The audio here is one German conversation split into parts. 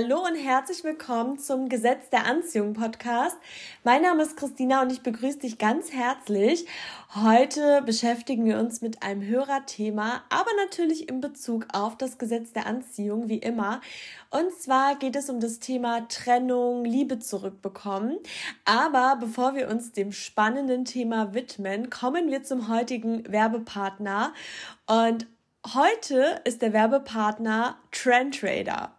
Hallo und herzlich willkommen zum Gesetz der Anziehung Podcast. Mein Name ist Christina und ich begrüße dich ganz herzlich. Heute beschäftigen wir uns mit einem Hörerthema, aber natürlich in Bezug auf das Gesetz der Anziehung, wie immer. Und zwar geht es um das Thema Trennung, Liebe zurückbekommen. Aber bevor wir uns dem spannenden Thema widmen, kommen wir zum heutigen Werbepartner. Und heute ist der Werbepartner Trendtrader.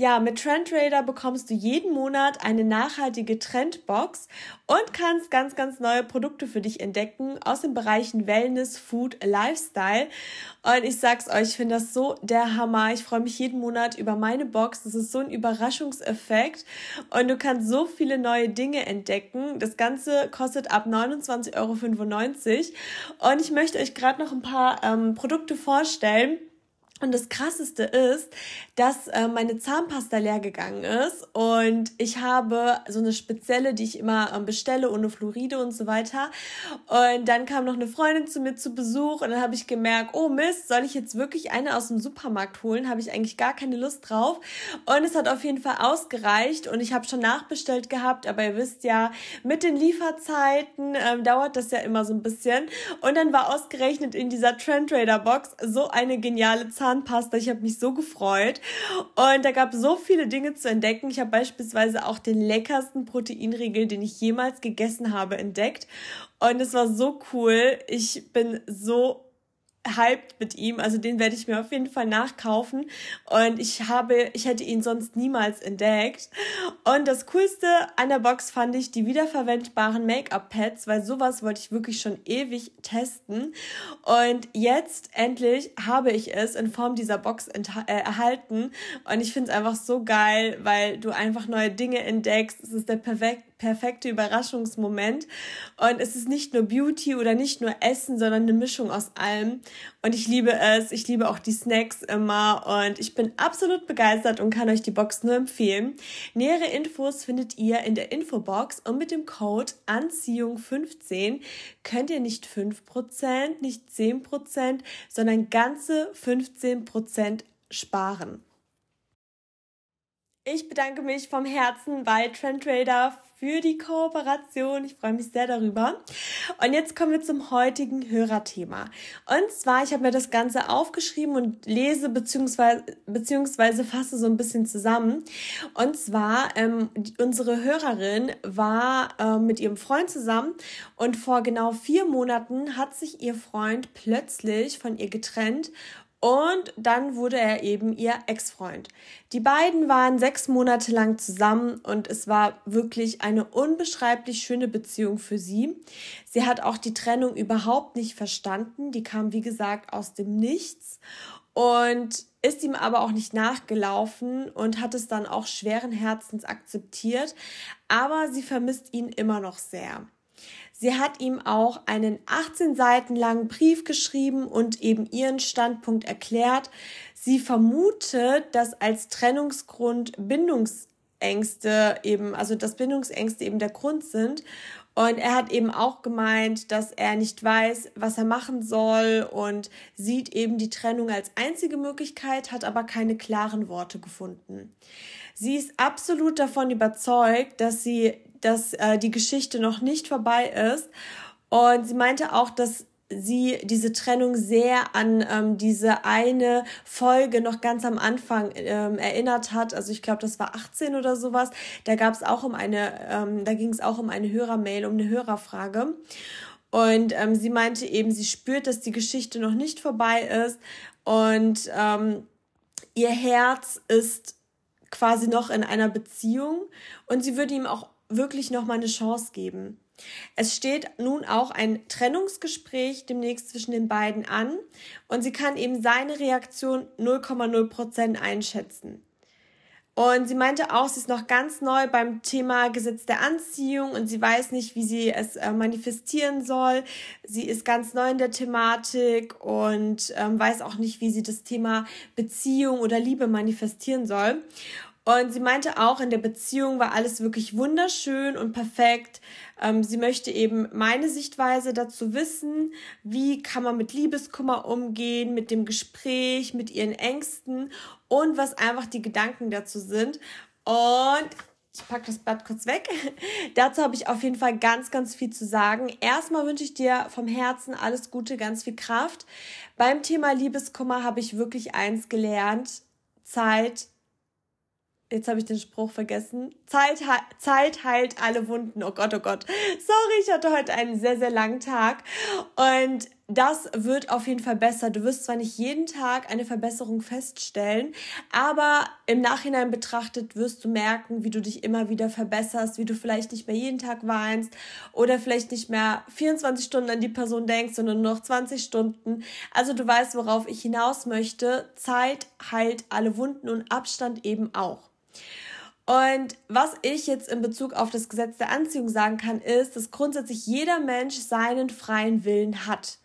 Ja, mit Trendtrader bekommst du jeden Monat eine nachhaltige Trendbox und kannst ganz, ganz neue Produkte für dich entdecken aus den Bereichen Wellness, Food, Lifestyle. Und ich sag's euch, ich finde das so der Hammer. Ich freue mich jeden Monat über meine Box. Das ist so ein Überraschungseffekt und du kannst so viele neue Dinge entdecken. Das Ganze kostet ab 29,95 Euro. Und ich möchte euch gerade noch ein paar ähm, Produkte vorstellen und das Krasseste ist, dass äh, meine Zahnpasta leer gegangen ist und ich habe so eine spezielle, die ich immer ähm, bestelle, ohne Fluoride und so weiter. Und dann kam noch eine Freundin zu mir zu Besuch und dann habe ich gemerkt, oh Mist, soll ich jetzt wirklich eine aus dem Supermarkt holen? Habe ich eigentlich gar keine Lust drauf. Und es hat auf jeden Fall ausgereicht und ich habe schon nachbestellt gehabt, aber ihr wisst ja, mit den Lieferzeiten ähm, dauert das ja immer so ein bisschen. Und dann war ausgerechnet in dieser Trendtrader Box so eine geniale Zahnpasta Zahnpasta. Ich habe mich so gefreut. Und da gab es so viele Dinge zu entdecken. Ich habe beispielsweise auch den leckersten Proteinriegel, den ich jemals gegessen habe, entdeckt. Und es war so cool. Ich bin so hyped mit ihm. Also den werde ich mir auf jeden Fall nachkaufen. Und ich habe, ich hätte ihn sonst niemals entdeckt. Und das Coolste an der Box fand ich die wiederverwendbaren Make-up-Pads, weil sowas wollte ich wirklich schon ewig testen. Und jetzt endlich habe ich es in Form dieser Box äh, erhalten. Und ich finde es einfach so geil, weil du einfach neue Dinge entdeckst. Es ist der perfekte perfekte Überraschungsmoment. Und es ist nicht nur Beauty oder nicht nur Essen, sondern eine Mischung aus allem. Und ich liebe es. Ich liebe auch die Snacks immer. Und ich bin absolut begeistert und kann euch die Box nur empfehlen. Nähere Infos findet ihr in der Infobox. Und mit dem Code Anziehung15 könnt ihr nicht 5%, nicht 10%, sondern ganze 15% sparen. Ich bedanke mich vom Herzen bei Trendtrader für die Kooperation. Ich freue mich sehr darüber. Und jetzt kommen wir zum heutigen Hörerthema. Und zwar, ich habe mir das Ganze aufgeschrieben und lese beziehungsweise, beziehungsweise fasse so ein bisschen zusammen. Und zwar, ähm, die, unsere Hörerin war äh, mit ihrem Freund zusammen und vor genau vier Monaten hat sich ihr Freund plötzlich von ihr getrennt und dann wurde er eben ihr Ex-Freund. Die beiden waren sechs Monate lang zusammen und es war wirklich eine unbeschreiblich schöne Beziehung für sie. Sie hat auch die Trennung überhaupt nicht verstanden. Die kam, wie gesagt, aus dem Nichts und ist ihm aber auch nicht nachgelaufen und hat es dann auch schweren Herzens akzeptiert. Aber sie vermisst ihn immer noch sehr. Sie hat ihm auch einen 18 Seiten langen Brief geschrieben und eben ihren Standpunkt erklärt. Sie vermutet, dass als Trennungsgrund Bindungsängste eben, also dass Bindungsängste eben der Grund sind. Und er hat eben auch gemeint, dass er nicht weiß, was er machen soll und sieht eben die Trennung als einzige Möglichkeit, hat aber keine klaren Worte gefunden. Sie ist absolut davon überzeugt, dass sie dass äh, die Geschichte noch nicht vorbei ist. Und sie meinte auch, dass sie diese Trennung sehr an ähm, diese eine Folge noch ganz am Anfang ähm, erinnert hat. Also ich glaube, das war 18 oder sowas. Da gab es auch um eine, ähm, da ging es auch um eine Hörermail, um eine Hörerfrage. Und ähm, sie meinte eben, sie spürt, dass die Geschichte noch nicht vorbei ist und ähm, ihr Herz ist quasi noch in einer Beziehung und sie würde ihm auch wirklich noch mal eine Chance geben. Es steht nun auch ein Trennungsgespräch demnächst zwischen den beiden an und sie kann eben seine Reaktion 0,0% einschätzen. Und sie meinte auch, sie ist noch ganz neu beim Thema Gesetz der Anziehung und sie weiß nicht, wie sie es äh, manifestieren soll. Sie ist ganz neu in der Thematik und ähm, weiß auch nicht, wie sie das Thema Beziehung oder Liebe manifestieren soll. Und sie meinte auch, in der Beziehung war alles wirklich wunderschön und perfekt. Ähm, sie möchte eben meine Sichtweise dazu wissen, wie kann man mit Liebeskummer umgehen, mit dem Gespräch, mit ihren Ängsten und was einfach die Gedanken dazu sind. Und ich packe das Blatt kurz weg. Dazu habe ich auf jeden Fall ganz, ganz viel zu sagen. Erstmal wünsche ich dir vom Herzen alles Gute, ganz viel Kraft. Beim Thema Liebeskummer habe ich wirklich eins gelernt. Zeit Jetzt habe ich den Spruch vergessen. Zeit, Zeit heilt alle Wunden. Oh Gott, oh Gott. Sorry, ich hatte heute einen sehr, sehr langen Tag. Und das wird auf jeden Fall besser. Du wirst zwar nicht jeden Tag eine Verbesserung feststellen, aber im Nachhinein betrachtet wirst du merken, wie du dich immer wieder verbesserst, wie du vielleicht nicht mehr jeden Tag weinst oder vielleicht nicht mehr 24 Stunden an die Person denkst, sondern nur noch 20 Stunden. Also du weißt, worauf ich hinaus möchte. Zeit heilt alle Wunden und Abstand eben auch. Und was ich jetzt in Bezug auf das Gesetz der Anziehung sagen kann, ist, dass grundsätzlich jeder Mensch seinen freien Willen hat.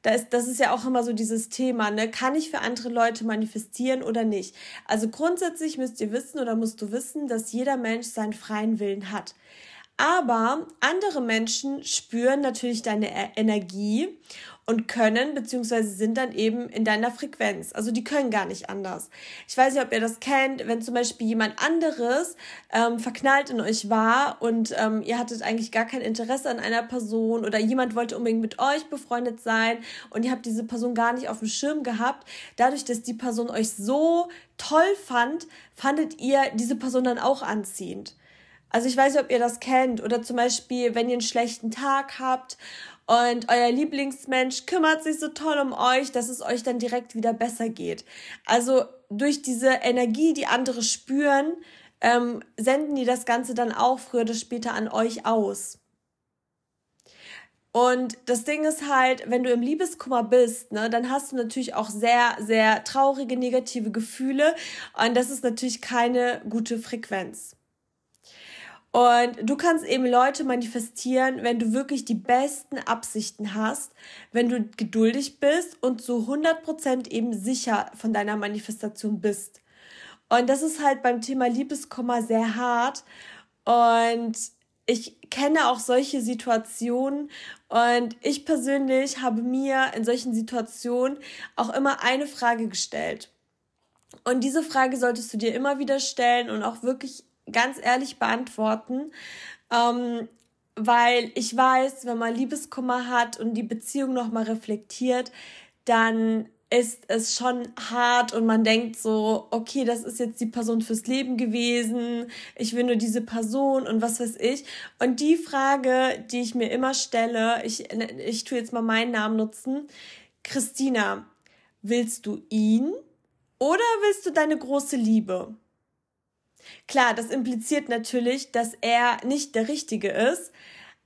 Da ist, das ist ja auch immer so dieses Thema, ne? Kann ich für andere Leute manifestieren oder nicht? Also grundsätzlich müsst ihr wissen oder musst du wissen, dass jeder Mensch seinen freien Willen hat. Aber andere Menschen spüren natürlich deine e-, Energie und können beziehungsweise sind dann eben in deiner Frequenz. Also die können gar nicht anders. Ich weiß nicht, ob ihr das kennt, wenn zum Beispiel jemand anderes ähm, verknallt in euch war und ähm, ihr hattet eigentlich gar kein Interesse an einer Person oder jemand wollte unbedingt mit euch befreundet sein und ihr habt diese Person gar nicht auf dem Schirm gehabt. Dadurch, dass die Person euch so toll fand, fandet ihr diese Person dann auch anziehend. Also ich weiß nicht, ob ihr das kennt oder zum Beispiel, wenn ihr einen schlechten Tag habt und euer Lieblingsmensch kümmert sich so toll um euch, dass es euch dann direkt wieder besser geht. Also durch diese Energie, die andere spüren, ähm, senden die das Ganze dann auch früher oder später an euch aus. Und das Ding ist halt, wenn du im Liebeskummer bist, ne, dann hast du natürlich auch sehr, sehr traurige, negative Gefühle. Und das ist natürlich keine gute Frequenz. Und du kannst eben Leute manifestieren, wenn du wirklich die besten Absichten hast, wenn du geduldig bist und zu 100% eben sicher von deiner Manifestation bist. Und das ist halt beim Thema Liebeskummer sehr hart. Und ich kenne auch solche Situationen und ich persönlich habe mir in solchen Situationen auch immer eine Frage gestellt. Und diese Frage solltest du dir immer wieder stellen und auch wirklich ganz ehrlich beantworten, ähm, weil ich weiß, wenn man Liebeskummer hat und die Beziehung nochmal reflektiert, dann ist es schon hart und man denkt so, okay, das ist jetzt die Person fürs Leben gewesen, ich will nur diese Person und was weiß ich. Und die Frage, die ich mir immer stelle, ich, ich tue jetzt mal meinen Namen nutzen, Christina, willst du ihn oder willst du deine große Liebe? Klar, das impliziert natürlich, dass er nicht der Richtige ist.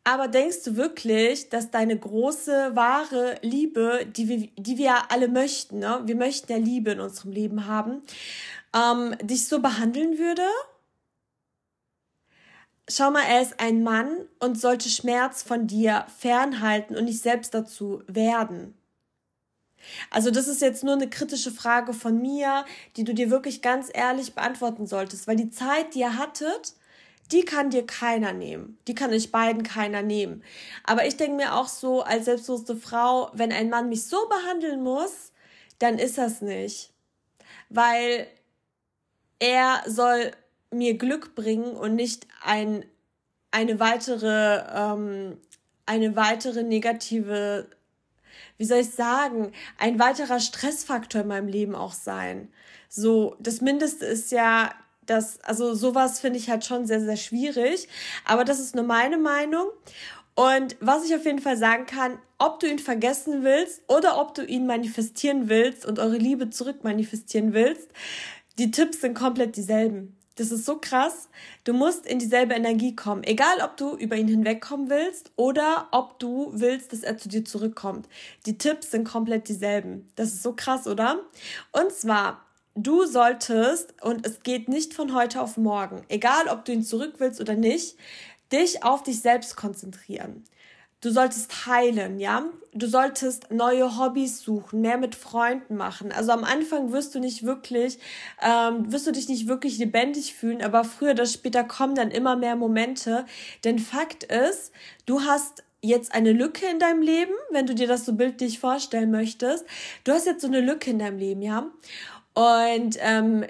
Aber denkst du wirklich, dass deine große, wahre Liebe, die wir, die wir alle möchten, ne? wir möchten ja Liebe in unserem Leben haben, ähm, dich so behandeln würde? Schau mal, er ist ein Mann und sollte Schmerz von dir fernhalten und nicht selbst dazu werden. Also das ist jetzt nur eine kritische Frage von mir, die du dir wirklich ganz ehrlich beantworten solltest, weil die Zeit, die ihr hattet, die kann dir keiner nehmen. Die kann euch beiden keiner nehmen. Aber ich denke mir auch so, als selbstbewusste Frau, wenn ein Mann mich so behandeln muss, dann ist das nicht. Weil er soll mir Glück bringen und nicht ein, eine weitere, ähm, eine weitere negative wie soll ich sagen, ein weiterer Stressfaktor in meinem Leben auch sein. So, das Mindeste ist ja, das, also sowas finde ich halt schon sehr, sehr schwierig. Aber das ist nur meine Meinung. Und was ich auf jeden Fall sagen kann, ob du ihn vergessen willst oder ob du ihn manifestieren willst und eure Liebe zurück manifestieren willst, die Tipps sind komplett dieselben. Das ist so krass. Du musst in dieselbe Energie kommen. Egal, ob du über ihn hinwegkommen willst oder ob du willst, dass er zu dir zurückkommt. Die Tipps sind komplett dieselben. Das ist so krass, oder? Und zwar, du solltest, und es geht nicht von heute auf morgen, egal ob du ihn zurück willst oder nicht, dich auf dich selbst konzentrieren. Du solltest heilen, ja? Du solltest neue Hobbys suchen, mehr mit Freunden machen. Also am Anfang wirst du nicht wirklich, ähm, wirst du dich nicht wirklich lebendig fühlen, aber früher oder später kommen dann immer mehr Momente. Denn Fakt ist, du hast jetzt eine Lücke in deinem Leben, wenn du dir das so bildlich vorstellen möchtest. Du hast jetzt so eine Lücke in deinem Leben, ja? Und ähm,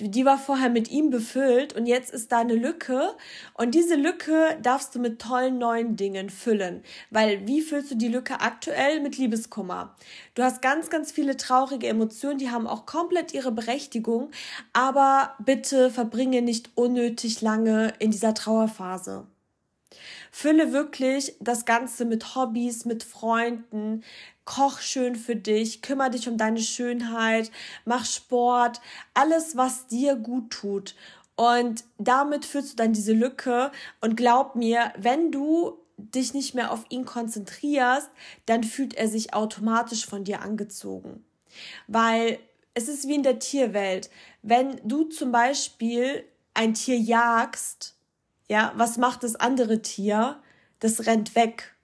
die war vorher mit ihm befüllt und jetzt ist da eine Lücke. Und diese Lücke darfst du mit tollen neuen Dingen füllen. Weil wie füllst du die Lücke aktuell mit Liebeskummer? Du hast ganz, ganz viele traurige Emotionen, die haben auch komplett ihre Berechtigung. Aber bitte verbringe nicht unnötig lange in dieser Trauerphase. Fülle wirklich das Ganze mit Hobbys, mit Freunden, koch schön für dich, kümmere dich um deine Schönheit, mach Sport, alles, was dir gut tut. Und damit füllst du dann diese Lücke und glaub mir, wenn du dich nicht mehr auf ihn konzentrierst, dann fühlt er sich automatisch von dir angezogen. Weil es ist wie in der Tierwelt. Wenn du zum Beispiel ein Tier jagst, ja, was macht das andere Tier? Das rennt weg.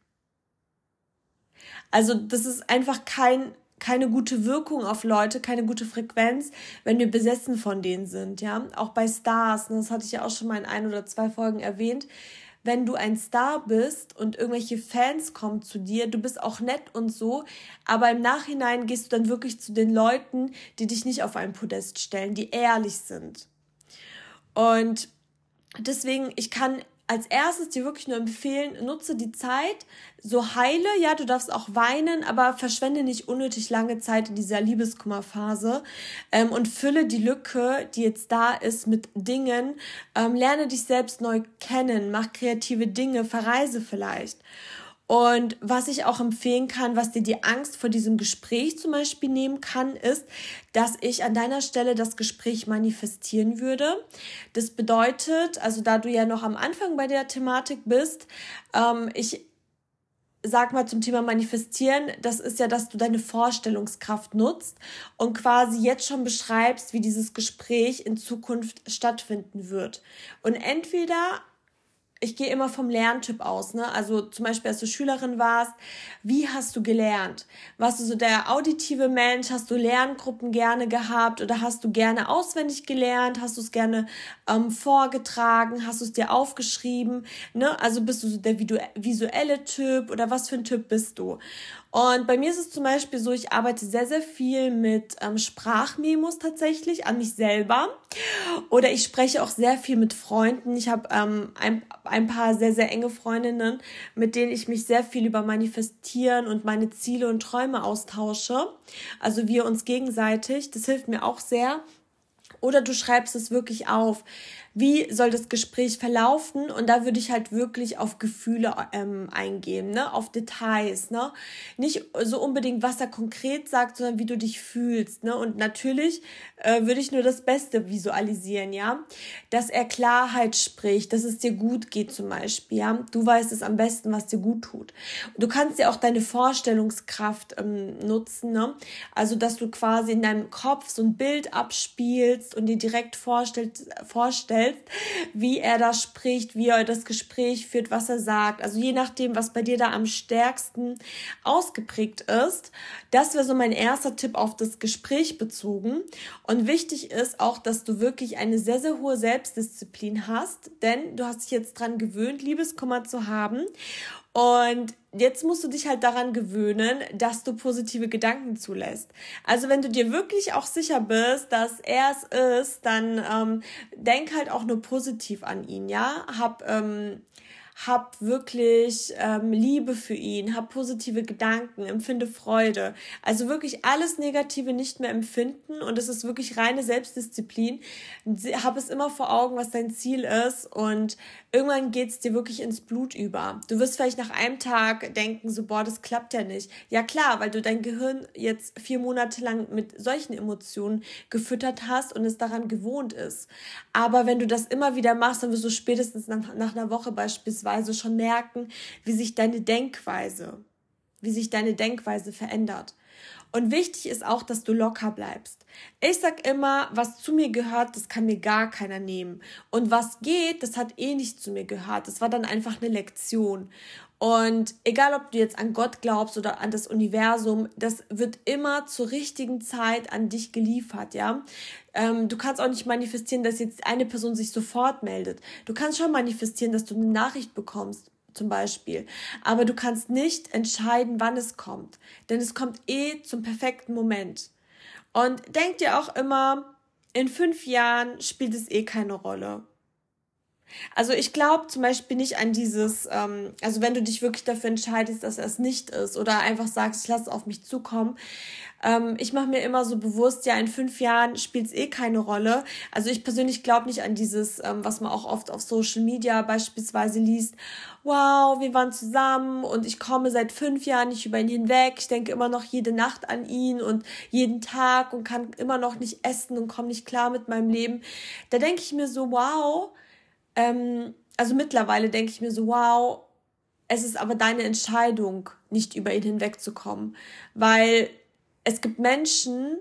Also das ist einfach kein, keine gute Wirkung auf Leute, keine gute Frequenz, wenn wir besessen von denen sind, ja. Auch bei Stars, ne, das hatte ich ja auch schon mal in ein oder zwei Folgen erwähnt. Wenn du ein Star bist und irgendwelche Fans kommen zu dir, du bist auch nett und so, aber im Nachhinein gehst du dann wirklich zu den Leuten, die dich nicht auf ein Podest stellen, die ehrlich sind. Und deswegen, ich kann als erstes dir wirklich nur empfehlen, nutze die Zeit, so heile, ja, du darfst auch weinen, aber verschwende nicht unnötig lange Zeit in dieser Liebeskummerphase ähm, und fülle die Lücke, die jetzt da ist, mit Dingen. Ähm, lerne dich selbst neu kennen, mach kreative Dinge, verreise vielleicht. Und was ich auch empfehlen kann, was dir die Angst vor diesem Gespräch zum Beispiel nehmen kann, ist, dass ich an deiner Stelle das Gespräch manifestieren würde. Das bedeutet, also da du ja noch am Anfang bei der Thematik bist, ähm, ich sag mal zum Thema Manifestieren, das ist ja, dass du deine Vorstellungskraft nutzt und quasi jetzt schon beschreibst, wie dieses Gespräch in Zukunft stattfinden wird. Und entweder ich gehe immer vom Lerntyp aus, ne? Also zum Beispiel, als du Schülerin warst, wie hast du gelernt? Warst du so der auditive Mensch? Hast du Lerngruppen gerne gehabt oder hast du gerne auswendig gelernt? Hast du es gerne ähm, vorgetragen? Hast du es dir aufgeschrieben? Ne? Also bist du so der visuelle Typ oder was für ein Typ bist du? Und bei mir ist es zum Beispiel so, ich arbeite sehr, sehr viel mit ähm, Sprachmemos tatsächlich an mich selber. Oder ich spreche auch sehr viel mit Freunden. Ich habe ähm, ein, ein paar sehr, sehr enge Freundinnen, mit denen ich mich sehr viel über Manifestieren und meine Ziele und Träume austausche. Also wir uns gegenseitig. Das hilft mir auch sehr. Oder du schreibst es wirklich auf wie soll das Gespräch verlaufen? Und da würde ich halt wirklich auf Gefühle ähm, eingehen, ne, auf Details, ne, nicht so unbedingt, was er konkret sagt, sondern wie du dich fühlst, ne, und natürlich äh, würde ich nur das Beste visualisieren, ja, dass er Klarheit spricht, dass es dir gut geht zum Beispiel, ja, du weißt es am besten, was dir gut tut. Du kannst ja auch deine Vorstellungskraft ähm, nutzen, ne, also dass du quasi in deinem Kopf so ein Bild abspielst und dir direkt vorstellst, vorstellst selbst, wie er da spricht, wie er das Gespräch führt, was er sagt. Also je nachdem, was bei dir da am stärksten ausgeprägt ist. Das wäre so mein erster Tipp auf das Gespräch bezogen. Und wichtig ist auch, dass du wirklich eine sehr, sehr hohe Selbstdisziplin hast, denn du hast dich jetzt dran gewöhnt, Liebeskummer zu haben. Und jetzt musst du dich halt daran gewöhnen, dass du positive Gedanken zulässt. Also wenn du dir wirklich auch sicher bist, dass er es ist, dann ähm, denk halt auch nur positiv an ihn, ja. Hab ähm, hab wirklich ähm, Liebe für ihn, hab positive Gedanken, empfinde Freude. Also wirklich alles Negative nicht mehr empfinden und es ist wirklich reine Selbstdisziplin. Hab es immer vor Augen, was dein Ziel ist und irgendwann geht's dir wirklich ins Blut über. Du wirst vielleicht nach einem Tag denken, so, boah, das klappt ja nicht. Ja klar, weil du dein Gehirn jetzt vier Monate lang mit solchen Emotionen gefüttert hast und es daran gewohnt ist. Aber wenn du das immer wieder machst, dann wirst du spätestens nach, nach einer Woche beispielsweise beispielsweise schon merken, wie sich deine Denkweise, wie sich deine Denkweise verändert. Und wichtig ist auch, dass du locker bleibst. Ich sag immer, was zu mir gehört, das kann mir gar keiner nehmen. Und was geht, das hat eh nicht zu mir gehört. Das war dann einfach eine Lektion. Und egal, ob du jetzt an Gott glaubst oder an das Universum, das wird immer zur richtigen Zeit an dich geliefert, ja. Ähm, du kannst auch nicht manifestieren, dass jetzt eine Person sich sofort meldet. Du kannst schon manifestieren, dass du eine Nachricht bekommst, zum Beispiel. Aber du kannst nicht entscheiden, wann es kommt. Denn es kommt eh zum perfekten Moment. Und denk dir auch immer, in fünf Jahren spielt es eh keine Rolle. Also ich glaube zum Beispiel nicht an dieses, ähm, also wenn du dich wirklich dafür entscheidest, dass es nicht ist oder einfach sagst, ich lasse es auf mich zukommen. Ähm, ich mache mir immer so bewusst, ja, in fünf Jahren spielt es eh keine Rolle. Also ich persönlich glaube nicht an dieses, ähm, was man auch oft auf Social Media beispielsweise liest. Wow, wir waren zusammen und ich komme seit fünf Jahren nicht über ihn hinweg. Ich denke immer noch jede Nacht an ihn und jeden Tag und kann immer noch nicht essen und komme nicht klar mit meinem Leben. Da denke ich mir so, wow, ähm, also mittlerweile denke ich mir so, wow, es ist aber deine Entscheidung, nicht über ihn hinwegzukommen. Weil es gibt Menschen,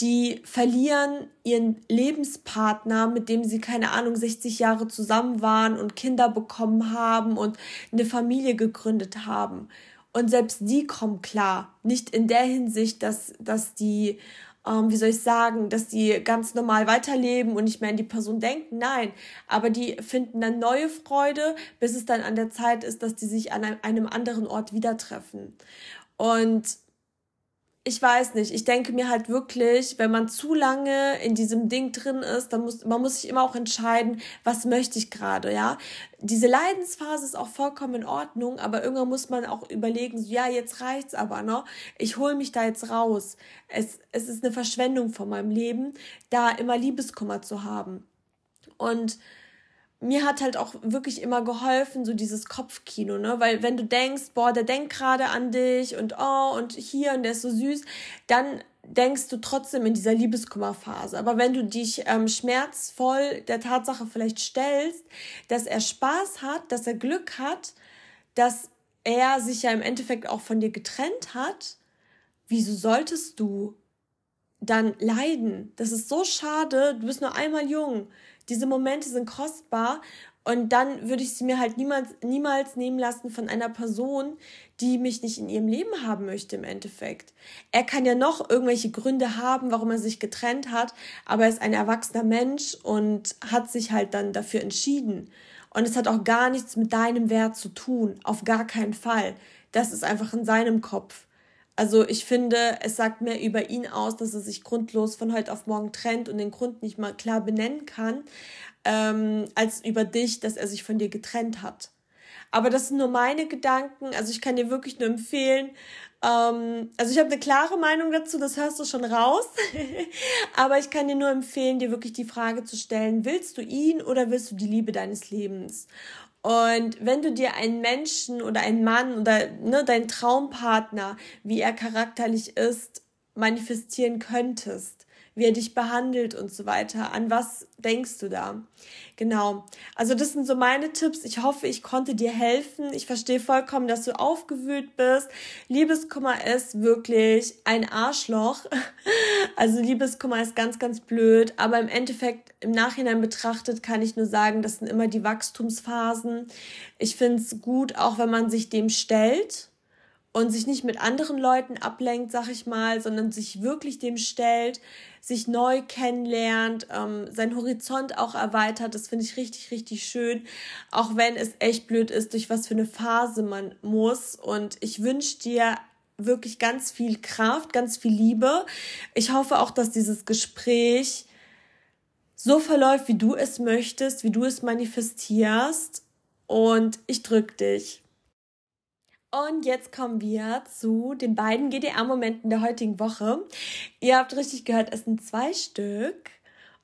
die verlieren ihren Lebenspartner, mit dem sie, keine Ahnung, 60 Jahre zusammen waren und Kinder bekommen haben und eine Familie gegründet haben. Und selbst die kommen klar. Nicht in der Hinsicht, dass, dass die ähm, wie soll ich sagen, dass die ganz normal weiterleben und nicht mehr an die Person denken. Nein, aber die finden dann neue Freude, bis es dann an der Zeit ist, dass die sich an einem anderen Ort wieder treffen. Und ich weiß nicht, ich denke mir halt wirklich, wenn man zu lange in diesem Ding drin ist, dann muss man muss sich immer auch entscheiden, was möchte ich gerade, ja? Diese Leidensphase ist auch vollkommen in Ordnung, aber irgendwann muss man auch überlegen, so, ja, jetzt reicht's aber, ne? Ich hole mich da jetzt raus. Es es ist eine Verschwendung von meinem Leben, da immer Liebeskummer zu haben. Und mir hat halt auch wirklich immer geholfen, so dieses Kopfkino, ne? Weil wenn du denkst, boah, der denkt gerade an dich und oh, und hier und der ist so süß, dann denkst du trotzdem in dieser Liebeskummerphase. Aber wenn du dich ähm, schmerzvoll der Tatsache vielleicht stellst, dass er Spaß hat, dass er Glück hat, dass er sich ja im Endeffekt auch von dir getrennt hat, wieso solltest du dann leiden? Das ist so schade, du bist nur einmal jung diese Momente sind kostbar und dann würde ich sie mir halt niemals, niemals nehmen lassen von einer Person, die mich nicht in ihrem Leben haben möchte im Endeffekt. Er kann ja noch irgendwelche Gründe haben, warum er sich getrennt hat, aber er ist ein erwachsener Mensch und hat sich halt dann dafür entschieden. Und es hat auch gar nichts mit deinem Wert zu tun, auf gar keinen Fall. Das ist einfach in seinem Kopf. Also ich finde, es sagt mehr über ihn aus, dass er sich grundlos von heute auf morgen trennt und den Grund nicht mal klar benennen kann, ähm, als über dich, dass er sich von dir getrennt hat. Aber das sind nur meine Gedanken. Also ich kann dir wirklich nur empfehlen. Ähm, also ich habe eine klare Meinung dazu, das hörst du schon raus. Aber ich kann dir nur empfehlen, dir wirklich die Frage zu stellen, willst du ihn oder willst du die Liebe deines Lebens? Und wenn du dir einen Menschen oder einen Mann oder ne, deinen Traumpartner, wie er charakterlich ist, manifestieren könntest, wie er dich behandelt und so weiter. An was denkst du da? Genau. Also das sind so meine Tipps. Ich hoffe, ich konnte dir helfen. Ich verstehe vollkommen, dass du aufgewühlt bist. Liebeskummer ist wirklich ein Arschloch. Also Liebeskummer ist ganz, ganz blöd. Aber im Endeffekt, im Nachhinein betrachtet, kann ich nur sagen, das sind immer die Wachstumsphasen. Ich finde es gut, auch wenn man sich dem stellt und sich nicht mit anderen Leuten ablenkt, sag ich mal, sondern sich wirklich dem stellt, sich neu kennenlernt, ähm, sein Horizont auch erweitert. Das finde ich richtig, richtig schön. Auch wenn es echt blöd ist, durch was für eine Phase man muss. Und ich wünsche dir wirklich ganz viel Kraft, ganz viel Liebe. Ich hoffe auch, dass dieses Gespräch so verläuft, wie du es möchtest, wie du es manifestierst. Und ich drücke dich. Und jetzt kommen wir zu den beiden GDR-Momenten der heutigen Woche. Ihr habt richtig gehört, es sind zwei Stück.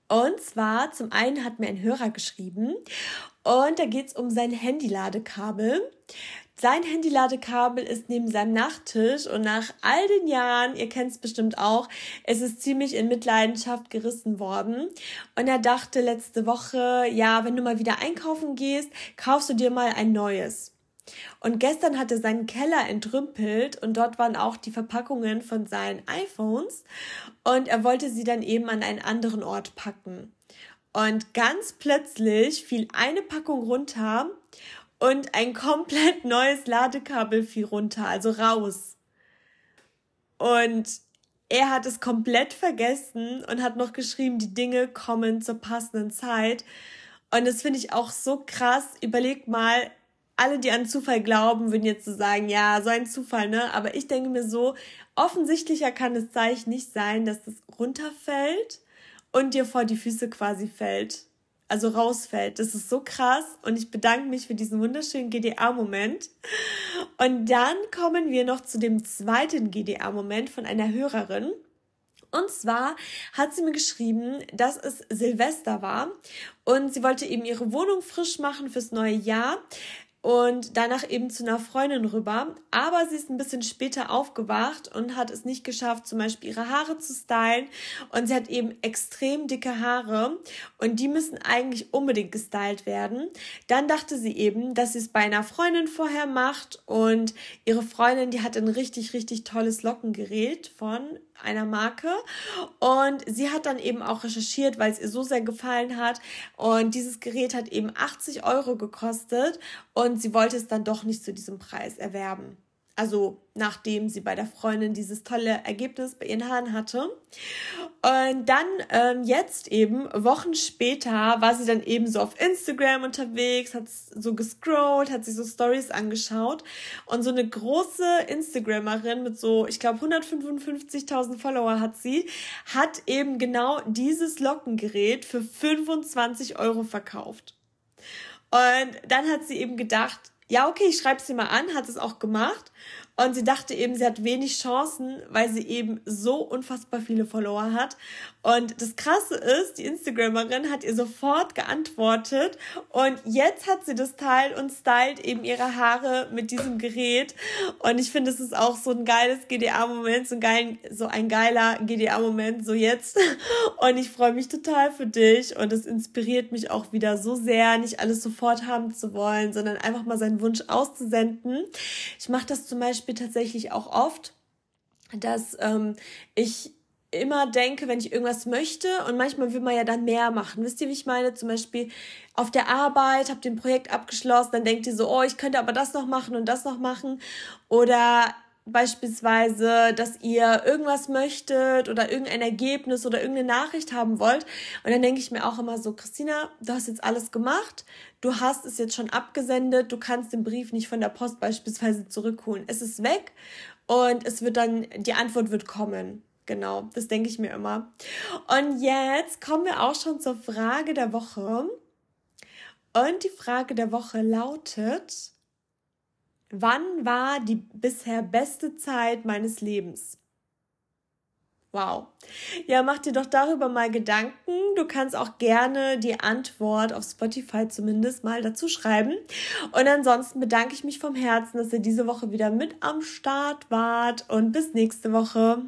Und zwar, zum einen hat mir ein Hörer geschrieben und da geht es um sein Handyladekabel. Sein Handyladekabel ist neben seinem Nachttisch und nach all den Jahren, ihr kennt es bestimmt auch, es ist ziemlich in Mitleidenschaft gerissen worden. Und er dachte letzte Woche, ja, wenn du mal wieder einkaufen gehst, kaufst du dir mal ein neues. Und gestern hat er seinen Keller entrümpelt und dort waren auch die Verpackungen von seinen iPhones und er wollte sie dann eben an einen anderen Ort packen. Und ganz plötzlich fiel eine Packung runter und ein komplett neues Ladekabel fiel runter, also raus. Und er hat es komplett vergessen und hat noch geschrieben, die Dinge kommen zur passenden Zeit. Und das finde ich auch so krass. Überlegt mal, alle, die an Zufall glauben, würden jetzt so sagen, ja, so ein Zufall, ne? Aber ich denke mir so, offensichtlicher kann es Zeichen nicht sein, dass das runterfällt und dir vor die Füße quasi fällt. Also rausfällt. Das ist so krass und ich bedanke mich für diesen wunderschönen GDA-Moment. Und dann kommen wir noch zu dem zweiten GDA-Moment von einer Hörerin. Und zwar hat sie mir geschrieben, dass es Silvester war und sie wollte eben ihre Wohnung frisch machen fürs neue Jahr und danach eben zu einer Freundin rüber. Aber sie ist ein bisschen später aufgewacht und hat es nicht geschafft, zum Beispiel ihre Haare zu stylen. Und sie hat eben extrem dicke Haare und die müssen eigentlich unbedingt gestylt werden. Dann dachte sie eben, dass sie es bei einer Freundin vorher macht und ihre Freundin, die hat ein richtig, richtig tolles Lockengerät von einer Marke. Und sie hat dann eben auch recherchiert, weil es ihr so sehr gefallen hat. Und dieses Gerät hat eben 80 Euro gekostet und sie wollte es dann doch nicht zu diesem Preis erwerben. Also nachdem sie bei der Freundin dieses tolle Ergebnis bei ihren Haaren hatte. Und dann ähm, jetzt eben, Wochen später, war sie dann eben so auf Instagram unterwegs, hat so gescrollt, hat sich so Stories angeschaut. Und so eine große Instagrammerin mit so, ich glaube, 155.000 Follower hat sie, hat eben genau dieses Lockengerät für 25 Euro verkauft. Und dann hat sie eben gedacht, ja, okay, ich schreibe sie mal an, hat es auch gemacht. Und sie dachte eben, sie hat wenig Chancen, weil sie eben so unfassbar viele Follower hat. Und das Krasse ist, die Instagramerin hat ihr sofort geantwortet und jetzt hat sie das Teil und stylt eben ihre Haare mit diesem Gerät. Und ich finde, es ist auch so ein geiles GDA-Moment, so, so ein geiler GDA-Moment, so jetzt. Und ich freue mich total für dich und es inspiriert mich auch wieder so sehr, nicht alles sofort haben zu wollen, sondern einfach mal seinen Wunsch auszusenden. Ich mache das zum Beispiel Beispiel tatsächlich auch oft, dass ähm, ich immer denke, wenn ich irgendwas möchte und manchmal will man ja dann mehr machen. Wisst ihr, wie ich meine? Zum Beispiel auf der Arbeit, ihr ein Projekt abgeschlossen, dann denkt ihr so, oh, ich könnte aber das noch machen und das noch machen. Oder beispielsweise, dass ihr irgendwas möchtet oder irgendein Ergebnis oder irgendeine Nachricht haben wollt. Und dann denke ich mir auch immer so, Christina, du hast jetzt alles gemacht, du hast es jetzt schon abgesendet, du kannst den Brief nicht von der Post beispielsweise zurückholen. Es ist weg und es wird dann, die Antwort wird kommen. Genau, das denke ich mir immer. Und jetzt kommen wir auch schon zur Frage der Woche. Und die Frage der Woche lautet, Wann war die bisher beste Zeit meines Lebens? Wow. Ja, mach dir doch darüber mal Gedanken. Du kannst auch gerne die Antwort auf Spotify zumindest mal dazu schreiben. Und ansonsten bedanke ich mich vom Herzen, dass ihr diese Woche wieder mit am Start wart und bis nächste Woche.